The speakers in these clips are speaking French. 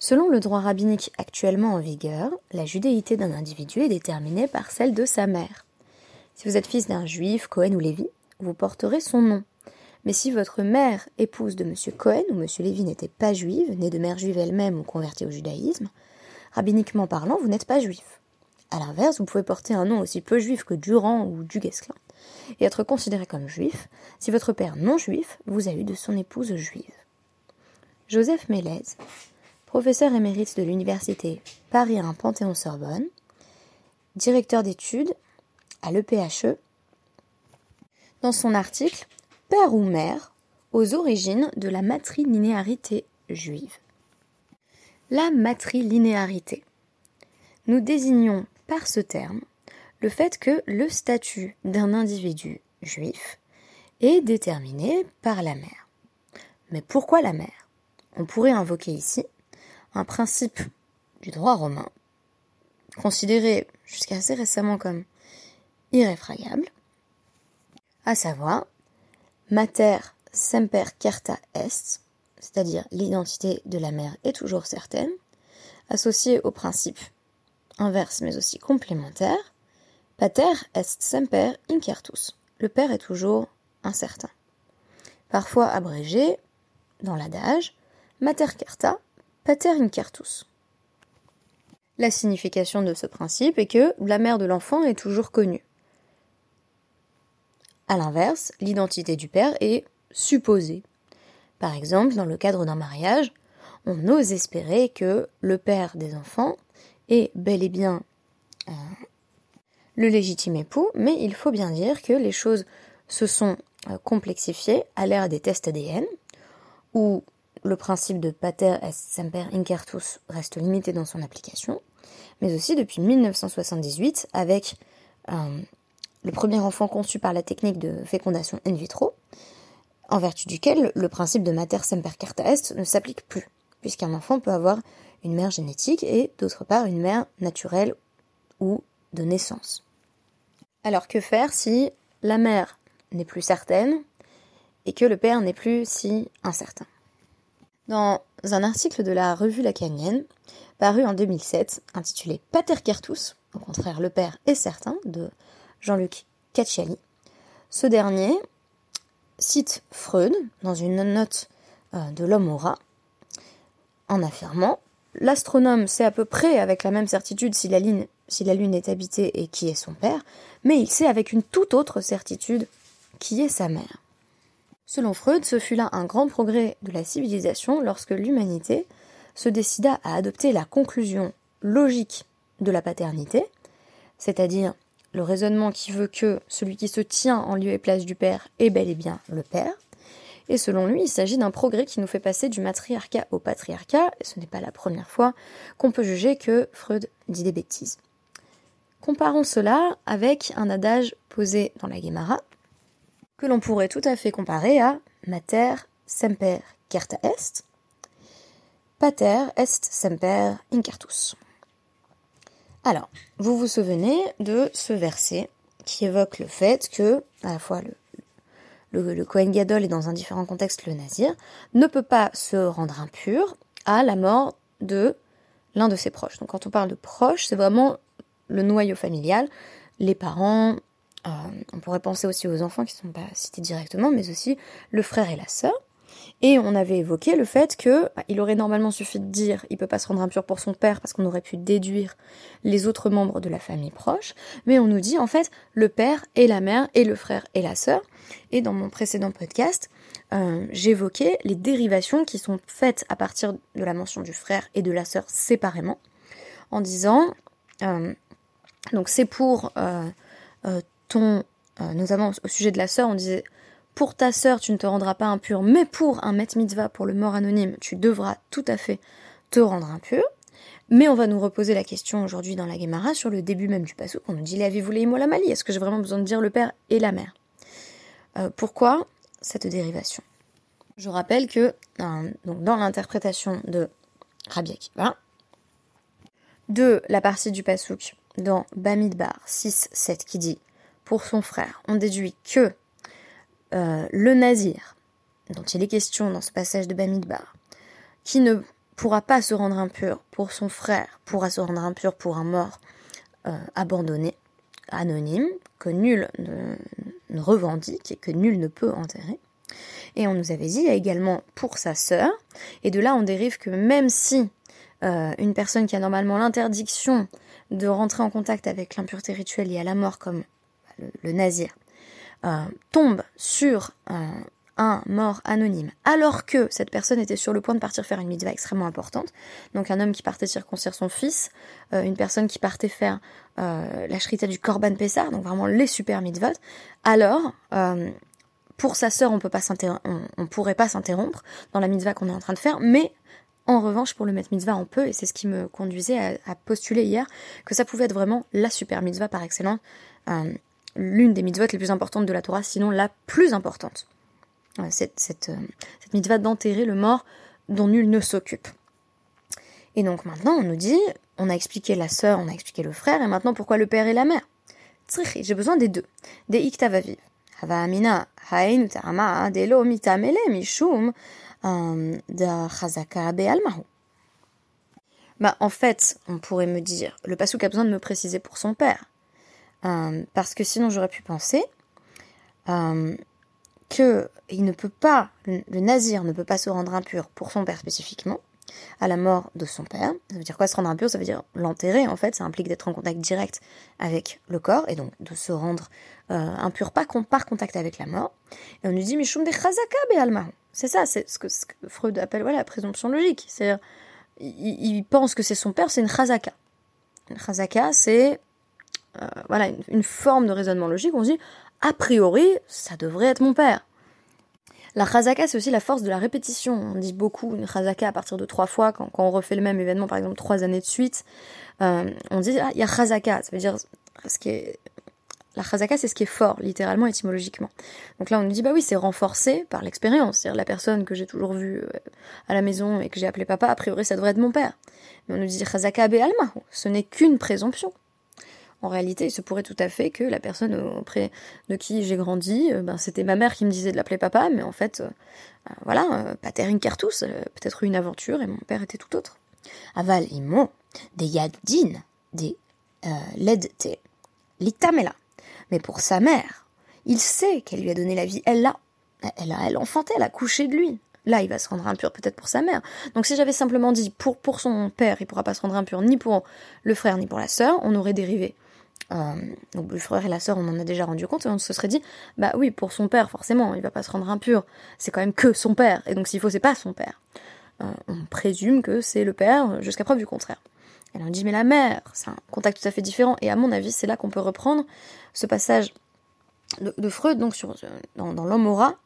Selon le droit rabbinique actuellement en vigueur, la judéité d'un individu est déterminée par celle de sa mère. Si vous êtes fils d'un juif, Cohen ou Lévi, vous porterez son nom. Mais si votre mère, épouse de M. Cohen ou M. Lévi, n'était pas juive, née de mère juive elle-même ou convertie au judaïsme, rabbiniquement parlant, vous n'êtes pas juif. A l'inverse, vous pouvez porter un nom aussi peu juif que Durand ou Duguesclin et être considéré comme juif si votre père non juif vous a eu de son épouse juive. Joseph Mélez, professeur émérite de l'université Paris 1 Panthéon-Sorbonne, directeur d'études à l'EPHE, dans son article Père ou mère aux origines de la matrilinéarité juive. La matrilinéarité. Nous désignons par ce terme le fait que le statut d'un individu juif est déterminé par la mère. Mais pourquoi la mère? On pourrait invoquer ici un principe du droit romain, considéré jusqu'à assez récemment comme irréfragable, à savoir mater semper carta est, c'est-à-dire l'identité de la mère est toujours certaine, associée au principe inverse mais aussi complémentaire, pater est semper incertus, le père est toujours incertain. Parfois abrégé dans l'adage mater carta La signification de ce principe est que la mère de l'enfant est toujours connue. A l'inverse, l'identité du père est supposée. Par exemple, dans le cadre d'un mariage, on ose espérer que le père des enfants est bel et bien euh, le légitime époux, mais il faut bien dire que les choses se sont euh, complexifiées à l'ère des tests ADN, où le principe de pater est semper incertus reste limité dans son application, mais aussi depuis 1978 avec euh, le premier enfant conçu par la technique de fécondation in vitro, en vertu duquel le principe de mater semper carta est ne s'applique plus, puisqu'un enfant peut avoir une mère génétique et d'autre part une mère naturelle ou de naissance. Alors que faire si la mère n'est plus certaine et que le père n'est plus si incertain? Dans un article de la revue lacanienne, paru en 2007, intitulé Pater Certus, au contraire le père est certain, de Jean-Luc Cacciali, ce dernier cite Freud dans une note euh, de l'homme au rat, en affirmant L'astronome sait à peu près avec la même certitude si la Lune est habitée et qui est son père, mais il sait avec une toute autre certitude qui est sa mère. Selon Freud, ce fut là un grand progrès de la civilisation lorsque l'humanité se décida à adopter la conclusion logique de la paternité, c'est-à-dire le raisonnement qui veut que celui qui se tient en lieu et place du père est bel et bien le père, et selon lui, il s'agit d'un progrès qui nous fait passer du matriarcat au patriarcat, et ce n'est pas la première fois qu'on peut juger que Freud dit des bêtises. Comparons cela avec un adage posé dans la Guémara, que l'on pourrait tout à fait comparer à Mater semper certa est, Pater est semper incertus. Alors, vous vous souvenez de ce verset qui évoque le fait que, à la fois le, le, Kohen Gadol est dans un différent contexte le Nazir, ne peut pas se rendre impur à la mort de l'un de ses proches. Donc quand on parle de proches, c'est vraiment le noyau familial, les parents, on pourrait penser aussi aux enfants qui ne sont pas cités directement, mais aussi le frère et la sœur. Et on avait évoqué le fait que bah, il aurait normalement suffi de dire il peut pas se rendre impur pour son père parce qu'on aurait pu déduire les autres membres de la famille proche, mais on nous dit en fait le père et la mère et le frère et la sœur. Et dans mon précédent podcast, euh, j'évoquais les dérivations qui sont faites à partir de la mention du frère et de la sœur séparément, en disant euh, donc c'est pour euh, ton notamment au sujet de la sœur, on disait pour ta sœur, tu ne te rendras pas impur, mais pour un met mitzvah, pour le mort anonyme, tu devras tout à fait te rendre impur. Mais on va nous reposer la question aujourd'hui dans la Gemara sur le début même du passage. On nous dit L'avez-vous les la mali? Est-ce que j'ai vraiment besoin de dire le père et la mère? Euh, Pourquoi cette dérivation? Je rappelle que euh, dans l'interprétation de Rabbi de la partie du Passouk dans Bamidbar 6-7 qui dit pour son frère, on déduit que euh, le nazir, dont il est question dans ce passage de Bamidbar, qui ne pourra pas se rendre impur pour son frère, pourra se rendre impur pour un mort euh, abandonné, anonyme, que nul ne, revendique et que nul ne peut enterrer. Et on nous avait dit également pour sa sœur, et de là on dérive que même si euh, une personne qui a normalement l'interdiction de rentrer en contact avec l'impureté rituelle liée à la mort, comme le, nazir, euh, tombe sur un mort anonyme, alors que cette personne était sur le point de partir faire une mitzvah extrêmement importante, donc un homme qui partait circoncire son fils, euh, une personne qui partait faire euh, la shrita du Korban Pessar, donc vraiment les super mitzvot, alors euh, pour sa sœur on peut pas pourrait pas s'interrompre dans la mitzvah qu'on est en train de faire, mais en revanche, pour le mettre mitzvah, on peut, et c'est ce qui me conduisait à, postuler hier, que ça pouvait être vraiment la super mitzvah par excellence, l'une des mitzvot les plus importantes de la Torah, sinon la plus importante cette, cette, euh, cette mitzvah d'enterrer le mort dont nul ne s'occupe. Et donc maintenant, on nous dit, on a expliqué la sœur, on a expliqué le frère, et maintenant pourquoi le père et la mère? J'ai besoin des deux, des iktavaviv. Hava amina, hain utarama, delo mitamele mishum, euh, da chazaka be'almahu. Bah, en fait, on pourrait me dire, le pasouk a besoin de me préciser pour son père. Euh, parce que sinon j'aurais pu penser, que il ne peut pas, le nazir ne peut pas se rendre impur pour son père spécifiquement, à la mort de son père. Ça veut dire quoi se rendre impur? Ça veut dire l'enterrer en fait, ça implique d'être en contact direct avec le corps et donc de se rendre euh, impur par contact avec la mort. Et on nous dit Mishum de chazaka C'est ça, c'est ce que, Freud appelle voilà, la présomption logique. C'est-à-dire, il, pense que c'est son père, c'est une chazaka. Une chazaka, c'est euh, voilà, une, forme de raisonnement logique. On se dit a priori, ça devrait être mon père. La chazaka, c'est aussi la force de la répétition. On dit beaucoup une chazaka à partir de trois fois, quand, on refait le même événement, par exemple trois années de suite. Euh, on dit, ah, il y a chazaka, ça veut dire ce qui est... La chazaka, c'est ce qui est fort, littéralement, étymologiquement. Donc là, on nous dit, bah oui, c'est renforcé par l'expérience. C'est-à-dire la personne que j'ai toujours vue euh, à la maison et que j'ai appelé papa, a priori, ça devrait être mon père. Mais on nous dit, chazaka be'alma, ce n'est qu'une présomption en réalité, il se pourrait tout à fait que la personne auprès de qui j'ai grandi, euh, ben, c'était ma mère qui me disait de l'appeler papa, mais en fait, euh, euh, voilà, pater cartus, peut-être une aventure, et mon père était tout autre. Aval imo, des yadin, des ledte, l'itamela. Mais pour sa mère, il sait qu'elle lui a donné la vie, elle l'a. Elle a, elle enfanté, elle a couché de lui. Là, il va se rendre impur peut-être pour sa mère. Donc si j'avais simplement dit pour, pour son père, il pourra pas se rendre impur ni pour le frère ni pour la sœur, on aurait dérivé euh, donc le frère et la sœur, on en a déjà rendu compte et on se serait dit, bah oui, pour son père, forcément, il va pas se rendre impur. C'est quand même que son père. Et donc s'il faut, c'est pas son père. Euh, on présume que c'est le père jusqu'à preuve du contraire. Elle on dit, mais la mère, c'est un contact tout à fait différent. Et à mon avis, c'est là qu'on peut reprendre ce passage de, Freud, donc sur, dans, dans l'homme aura,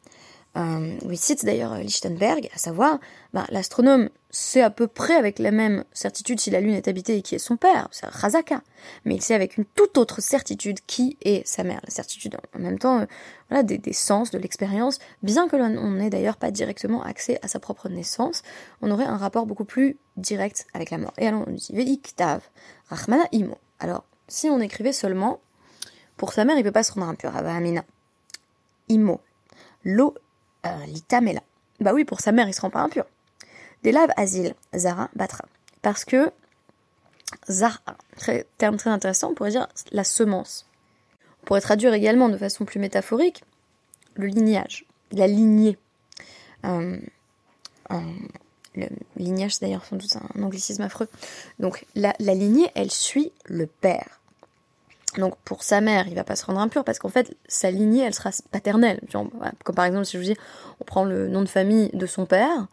euh, où cite d'ailleurs Lichtenberg, à savoir, bah, l'astronome sait à peu près avec la même certitude si la Lune est habitée et qui est son père, c'est Razaka, mais il sait avec une toute autre certitude qui est sa mère. La certitude en même temps, euh, voilà, des, sens, de l'expérience, bien que l'on n'ait d'ailleurs pas directement accès à sa propre naissance, on aurait un rapport beaucoup plus direct avec la mort. Et alors on dit Veiktav, Rahmana Imo. Alors, si on écrivait seulement, pour sa mère, il peut pas se rendre impur, Amina. Imo. Lo euh, l'itamela. Bah oui, pour sa mère, il se rend pas impur. Des laves asile, Zara, Batra. Parce que Zara, très, terme très intéressant, on pourrait dire la semence. On pourrait traduire également de façon plus métaphorique le lignage, la lignée. Euh, le lignage, c'est d'ailleurs sans doute un anglicisme affreux. Donc la lignée, elle suit le père. Donc pour sa mère, il va pas se rendre impur parce qu'en fait, sa lignée, elle sera paternelle. Comme par exemple, si je vous dis, on prend le nom de famille de son père,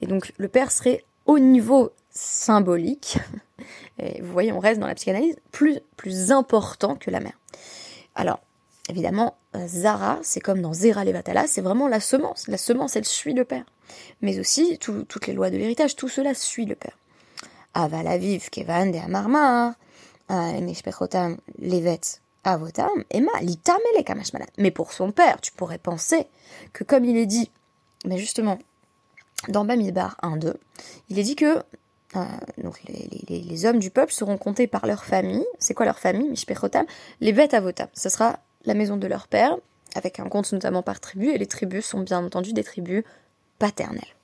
et donc le père serait au niveau symbolique, et vous voyez, on reste dans la psychanalyse, plus, plus important que la mère. Alors, évidemment, Zara, c'est comme dans Zera Levatala, c'est vraiment la semence. La semence, elle suit le père. Mais aussi, toutes les lois de l'héritage, tout cela suit le père. Avala Kevan de Amarmar, mais pour son père, tu pourrais penser que comme il est dit, mais justement, dans Bamidbar 1-2, il est dit que euh, donc les, hommes du peuple seront comptés par leur famille. C'est quoi leur famille Mishpechotam Les Vet Avotam. Ce sera la maison de leur père, avec un compte notamment par tribu, et les tribus sont bien entendu des tribus paternelles.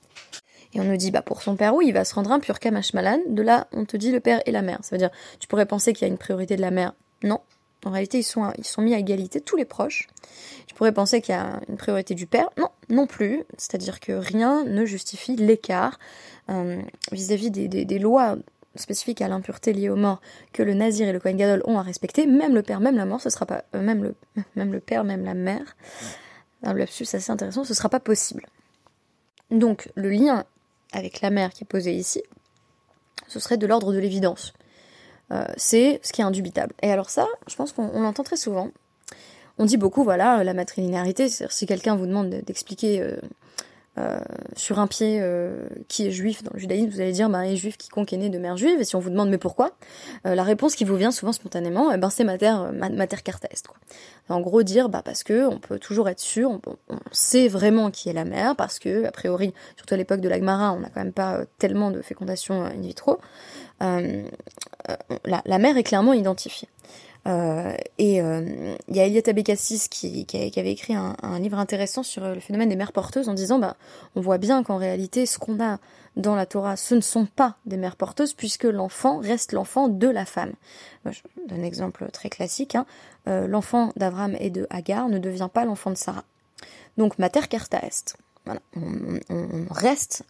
Et on nous dit, bah pour son père, oui, il va se rendre impur Kamashmalan. De là, on te dit le père et la mère. Ça veut dire, tu pourrais penser qu'il y a une priorité de la mère. Non. En réalité, ils sont, ils sont mis à égalité, tous les proches. Tu pourrais penser qu'il y a une priorité du père. Non, non plus. C'est-à-dire que rien ne justifie l'écart euh, vis-à-vis des, des, lois spécifiques à l'impureté liée aux morts que le nazir et le Kohen Gadol ont à respecter. Même le père, même la mort, ce sera pas, euh, même, le, même le père, même la mère. Un lapsus assez intéressant, ce sera pas possible. Donc, le lien avec la mère qui est posée ici, ce serait de l'ordre de l'évidence. Euh, c'est ce qui est indubitable. Et alors ça, je pense qu'on l'entend très souvent. On dit beaucoup, voilà, la matrilinéarité, si quelqu'un vous demande d'expliquer euh, euh, sur un pied qui est juif dans le judaïsme, vous allez dire, bah, est juif quiconque est né de mère juive, et si on vous demande mais pourquoi, la réponse qui vous vient souvent spontanément, eh ben, c'est mater, mater carta est. Quoi. En gros, dire, bah, parce que on peut toujours être sûr, on, sait vraiment qui est la mère, parce que, a priori, surtout à l'époque de l'Agmara, on n'a quand même pas tellement de fécondation in vitro, euh, la, mère est clairement identifiée. Euh, et euh, il y a Eliot Abécassis qui, qui, avait écrit un, livre intéressant sur le phénomène des mères porteuses en disant bah on voit bien qu'en réalité ce qu'on a dans la Torah ce ne sont pas des mères porteuses puisque l'enfant reste l'enfant de la femme. je donne un exemple très classique. Hein. l'enfant d'Abraham et de Hagar ne devient pas l'enfant de Sarah. Donc mater carta est. Voilà. On, reste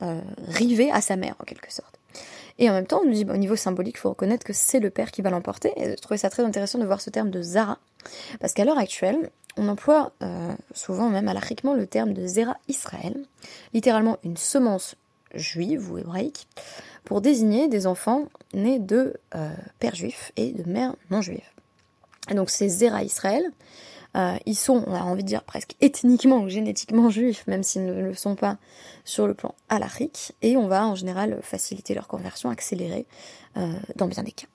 rivé à sa mère en quelque sorte. Et en même temps, on nous dit, au niveau symbolique, il faut reconnaître que c'est le père qui va l'emporter. Et je trouvais ça très intéressant de voir ce terme de Zara. Parce qu'à l'heure actuelle, on emploie euh, souvent, même alachiquement, le terme de Zera Israël, littéralement une semence juive ou hébraïque, pour désigner des enfants nés de euh, pères juifs et de mères non juives. Et donc c'est Zera Israël, euh, ils sont, on a envie de dire presque ethniquement ou génétiquement juifs, même s'ils ne le sont pas sur le plan halachique, et on va en général faciliter leur conversion, accélérer euh, dans bien des cas.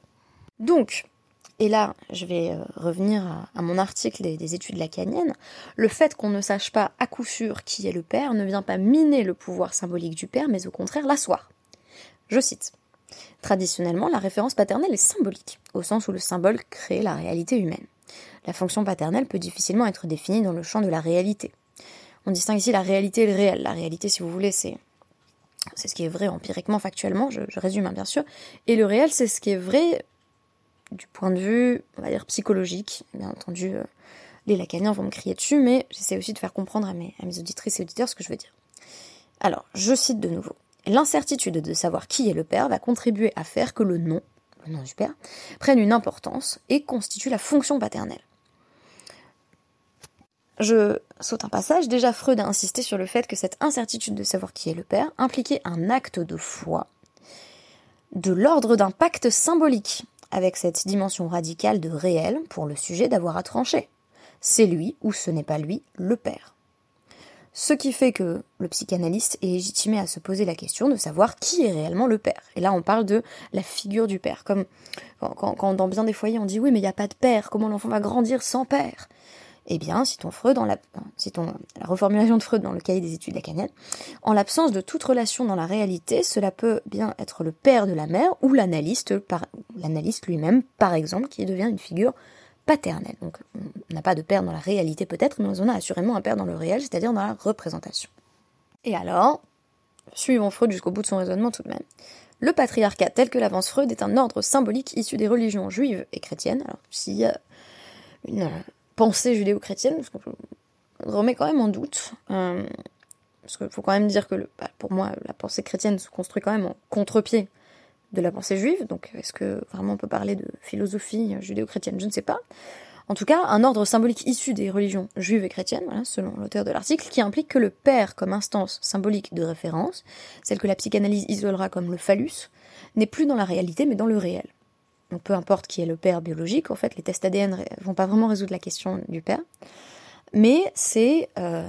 Donc, et là, je vais euh, revenir à, mon article des, des études lacaniennes. Le fait qu'on ne sache pas à coup sûr qui est le père ne vient pas miner le pouvoir symbolique du père, mais au contraire l'asseoir. Je cite. Traditionnellement, la référence paternelle est symbolique, au sens où le symbole crée la réalité humaine la fonction paternelle peut difficilement être définie dans le champ de la réalité. On distingue ici la réalité et le réel. La réalité, si vous voulez, c'est c'est ce qui est vrai empiriquement, factuellement, je, résume hein, bien sûr, et le réel, c'est ce qui est vrai du point de vue, on va dire, psychologique. Bien entendu, euh, les lacaniens vont me crier dessus, mais j'essaie aussi de faire comprendre à mes, à mes auditrices et auditeurs ce que je veux dire. Alors, je cite de nouveau. L'incertitude de savoir qui est le père va contribuer à faire que le nom, du père, prenne une importance et constitue la fonction paternelle. Je saute un passage. Déjà, Freud a insisté sur le fait que cette incertitude de savoir qui est le père impliquait un acte de foi de l'ordre d'un pacte symbolique, avec cette dimension radicale de réel pour le sujet d'avoir à trancher. C'est lui ou ce n'est pas lui le père. Ce qui fait que le psychanalyste est légitimé à se poser la question de savoir qui est réellement le père. Et là, on parle de la figure du père. Comme quand, dans bien des foyers, on dit oui, mais il n'y a pas de père. Comment l'enfant va grandir sans père? Eh bien, si ton Freud, dans la, reformulation de Freud dans le cahier des études lacaniennes, en l'absence de toute relation dans la réalité, cela peut bien être le père de la mère ou l'analyste lui-même, par exemple, qui devient une figure paternelle. Donc, on n'a pas de père dans la réalité peut-être, mais on a assurément un père dans le réel, c'est-à-dire dans la représentation. Et alors, suivons Freud jusqu'au bout de son raisonnement tout de même. Le patriarcat tel que l'avance Freud est un ordre symbolique issu des religions juives et chrétiennes. Alors, s'il y a une pensée judéo-chrétienne, parce qu'on remet quand même en doute. Euh, parce qu'il faut quand même dire que bah, pour moi, la pensée chrétienne se construit quand même en contre-pied de la pensée juive. Donc est-ce que vraiment on peut parler de philosophie judéo-chrétienne? Je ne sais pas. En tout cas, un ordre symbolique issu des religions juives et chrétiennes, selon l'auteur de l'article, qui implique que le père comme instance symbolique de référence, celle que la psychanalyse isolera comme le phallus, n'est plus dans la réalité mais dans le réel. Donc peu importe qui est le père biologique, en fait, les tests ADN vont pas vraiment résoudre la question du père, mais c'est euh,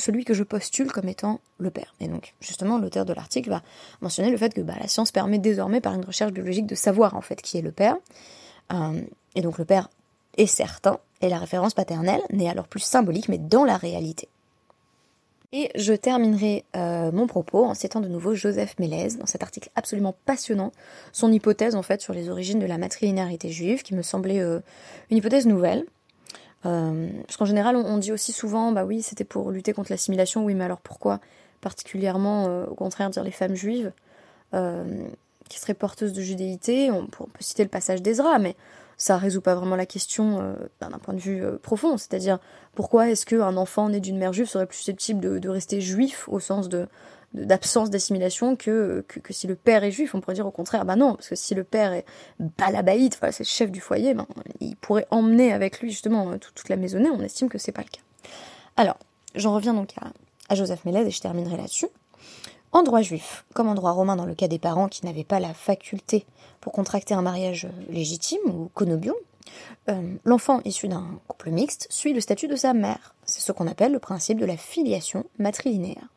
celui que je postule comme étant le père. Et donc justement, l'auteur de l'article va mentionner le fait que bah, la science permet désormais par une recherche biologique de savoir en fait qui est le père. Euh, et donc le père est certain, et la référence paternelle n'est alors plus symbolique, mais dans la réalité. Et je terminerai euh, mon propos en citant de nouveau Joseph Mélez dans cet article absolument passionnant, son hypothèse en fait sur les origines de la matrilinéarité juive, qui me semblait euh, une hypothèse nouvelle. Euh, parce qu'en général, on, dit aussi souvent, bah oui, c'était pour lutter contre l'assimilation, oui, mais alors pourquoi particulièrement, au contraire, dire les femmes juives, qui seraient porteuses de judéité? On, peut citer le passage d'Ezra, mais ça résout pas vraiment la question d'un point de vue profond. C'est-à-dire, pourquoi est-ce qu'un enfant né d'une mère juive serait plus susceptible de rester juif au sens d'absence d'assimilation que, si le père est juif? On pourrait dire au contraire, bah non, parce que si le père est balabaïd, voilà, c'est le chef du foyer, ben, il pourrait emmener avec lui justement toute, la maisonnée. On estime que c'est pas le cas. Alors, j'en reviens donc à, Joseph Mélèze et je terminerai là-dessus. En droit juif, comme en droit romain dans le cas des parents qui n'avaient pas la faculté pour contracter un mariage légitime ou conobion, euh, l'enfant issu d'un couple mixte suit le statut de sa mère. C'est ce qu'on appelle le principe de la filiation matrilinéaire.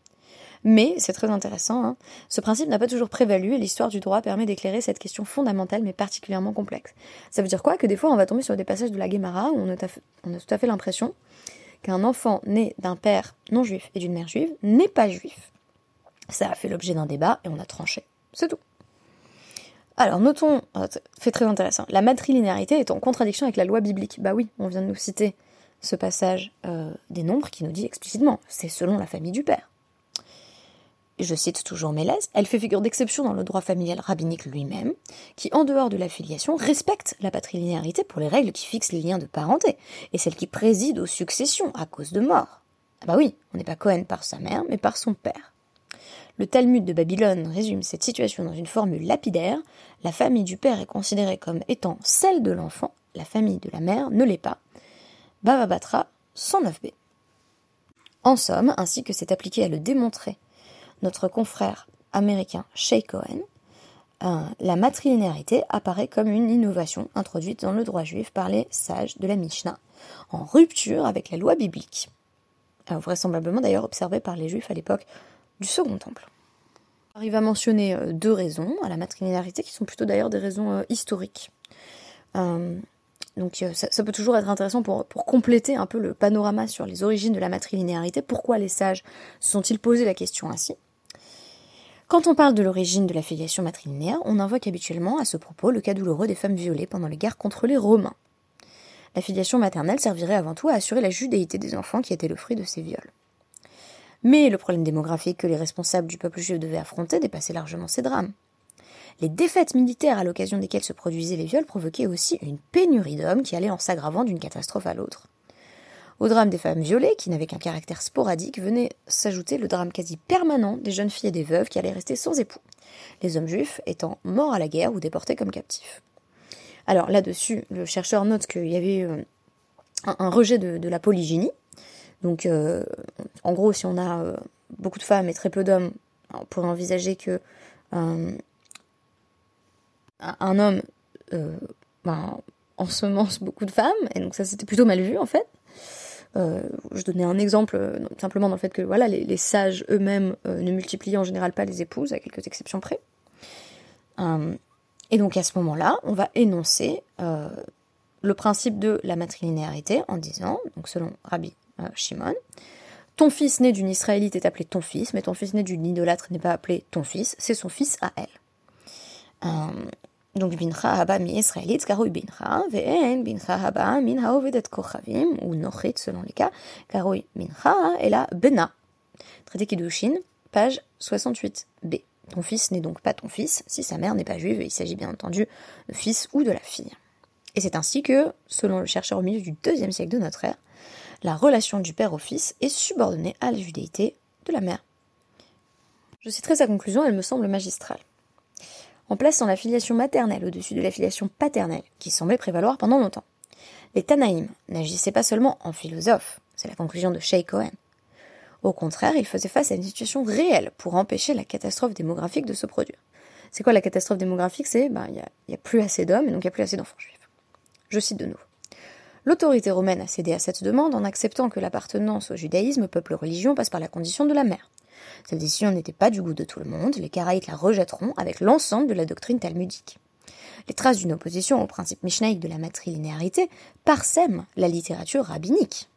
Mais, c'est très intéressant, hein, ce principe n'a pas toujours prévalu et l'histoire du droit permet d'éclairer cette question fondamentale mais particulièrement complexe. Ça veut dire quoi? Que des fois on va tomber sur des passages de la Guémara où on a, tout à fait l'impression qu'un enfant né d'un père non juif et d'une mère juive n'est pas juif. Ça a fait l'objet d'un débat et on a tranché. C'est tout. Alors, notons, euh, fait très intéressant, la matrilinéarité est en contradiction avec la loi biblique. Bah oui, on vient de nous citer ce passage euh, des nombres qui nous dit explicitement, c'est selon la famille du père je cite toujours Mélèze, elle fait figure d'exception dans le droit familial rabbinique lui-même, qui, en dehors de l'affiliation, respecte la patrilinéarité pour les règles qui fixent les liens de parenté, et celles qui président aux successions à cause de mort. Ah bah oui, on n'est pas Cohen par sa mère, mais par son père. Le Talmud de Babylone résume cette situation dans une formule lapidaire. La famille du père est considérée comme étant celle de l'enfant, la famille de la mère ne l'est pas. Bava Batra 109b. En somme, ainsi que c'est appliqué à le démontrer notre confrère américain Shay Cohen, euh, la matrilinéarité apparaît comme une innovation introduite dans le droit juif par les sages de la Mishnah, en rupture avec la loi biblique, euh, vraisemblablement d'ailleurs observée par les juifs à l'époque du Second Temple. On arrive à mentionner euh, deux raisons à la matrilinéarité qui sont plutôt d'ailleurs des raisons historiques. donc ça, peut toujours être intéressant pour, pour, compléter un peu le panorama sur les origines de la matrilinéarité. Pourquoi les sages se sont-ils posé la question ainsi? Quand on parle de l'origine de la filiation matrilinéaire, on invoque habituellement à ce propos le cas douloureux des femmes violées pendant les guerres contre les Romains. La filiation maternelle servirait avant tout à assurer la judéité des enfants qui étaient le fruit de ces viols. Mais le problème démographique que les responsables du peuple juif devaient affronter dépassait largement ces drames. Les défaites militaires à l'occasion desquelles se produisaient les viols provoquaient aussi une pénurie d'hommes qui allait en s'aggravant d'une catastrophe à l'autre. Au drame des femmes violées, qui n'avaient qu'un caractère sporadique, venait s'ajouter le drame quasi permanent des jeunes filles et des veuves qui allaient rester sans époux, les hommes juifs étant morts à la guerre ou déportés comme captifs. Alors là-dessus, le chercheur note qu'il y avait euh, un, rejet de, la polygynie. Donc, euh, en gros, si on a euh, beaucoup de femmes et très peu d'hommes, on pourrait envisager que un homme ben, ensemence beaucoup de femmes, et donc ça c'était plutôt mal vu en fait. Euh, je donnais un exemple euh, simplement dans le fait que voilà, les, sages eux-mêmes euh, ne multiplient en général pas les épouses, à quelques exceptions près. et donc à ce moment-là, on va énoncer le principe de la matrilinéarité en disant, donc selon Rabbi Shimon, ton fils né d'une Israélite est appelé ton fils, mais ton fils né d'une idolâtre n'est pas appelé ton fils, c'est son fils à elle. Donc bincha haba mi israélite karoui bincha, ve'en bincha haba min haovedet kochavim, ou nochit selon les cas, karoui bincha et la bena. Traité Kiddushin, page 68b. Ton fils n'est donc pas ton fils si sa mère n'est pas juive, il s'agit bien entendu de fils ou de la fille. Et c'est ainsi que, selon le chercheur au milieu du deuxième siècle de notre ère, la relation du père au fils est subordonnée à la judéité de la mère. Je citerai sa conclusion, elle me semble magistrale en plaçant la filiation maternelle au-dessus de la filiation paternelle, qui semblait prévaloir pendant longtemps. Les Tanaïm n'agissaient pas seulement en philosophes, c'est la conclusion de Shay Cohen. Au contraire, ils faisaient face à une situation réelle pour empêcher la catastrophe démographique de se produire. C'est quoi la catastrophe démographique? C'est ben il n'y a, plus assez d'hommes et donc il n'y a plus assez d'enfants juifs. Je cite de nouveau. L'autorité romaine a cédé à cette demande en acceptant que l'appartenance au judaïsme, peuple religion, passe par la condition de la mère. Cette décision n'était pas du goût de tout le monde, les Karaïtes la rejetteront avec l'ensemble de la doctrine talmudique. Les traces d'une opposition au principe mishnaïque de la matrilinéarité parsèment la littérature rabbinique.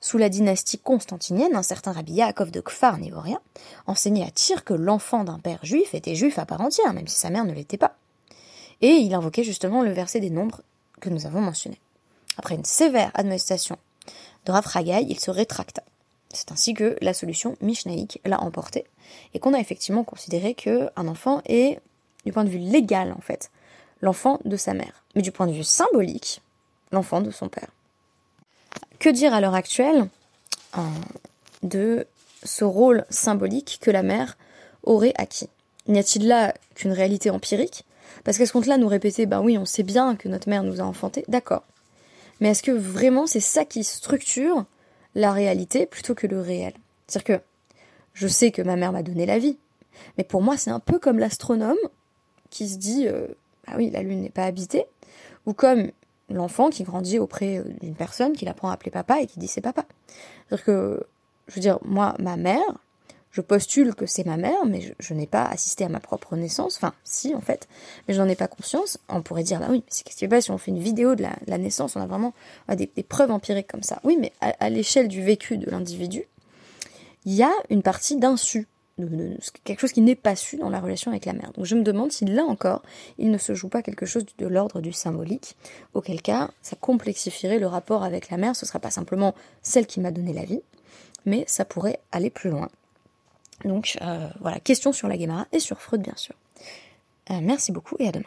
Sous la dynastie constantinienne, un certain rabbi Yaakov de Kfar Névoria enseignait à Tyr que l'enfant d'un père juif était juif à part entière, même si sa mère ne l'était pas. Et il invoquait justement le verset des nombres que nous avons mentionné. Après une sévère admonestation de Rav il se rétracta. C'est ainsi que la solution mishnaïque l'a emporté et qu'on a effectivement considéré qu'un enfant est, du point de vue légal en fait, l'enfant de sa mère, mais du point de vue symbolique, l'enfant de son père. Que dire à l'heure actuelle euh, de ce rôle symbolique que la mère aurait acquis? N'y a-t-il là qu'une réalité empirique? Parce qu'à ce compte-là, nous répéter, ben oui, on sait bien que notre mère nous a enfantés, d'accord. Mais est-ce que vraiment c'est ça qui structure la réalité plutôt que le réel C'est-à-dire que je sais que ma mère m'a donné la vie, mais pour moi c'est un peu comme l'astronome qui se dit, euh, ah oui, la Lune n'est pas habitée, ou comme l'enfant qui grandit auprès euh, d'une personne qui l'apprend à appeler papa et qui dit c'est papa. C'est-à-dire que, je veux dire, moi, ma mère, je postule que c'est ma mère, mais je, n'ai pas assisté à ma propre naissance. Enfin, si, en fait, mais je n'en ai pas conscience. On pourrait dire, bah oui, mais c'est qu'est-ce qui se passe si on fait une vidéo de la, naissance? On a vraiment des, preuves empiriques comme ça. Oui, mais à, l'échelle du vécu de l'individu, il y a une partie d'insu, quelque chose qui n'est pas su dans la relation avec la mère. Donc je me demande si là encore, il ne se joue pas quelque chose de l'ordre du symbolique, auquel cas, ça complexifierait le rapport avec la mère. Ce ne sera pas simplement celle qui m'a donné la vie, mais ça pourrait aller plus loin. Donc euh, voilà, question sur la Guémara et sur Freud bien sûr. Euh, merci beaucoup et à demain.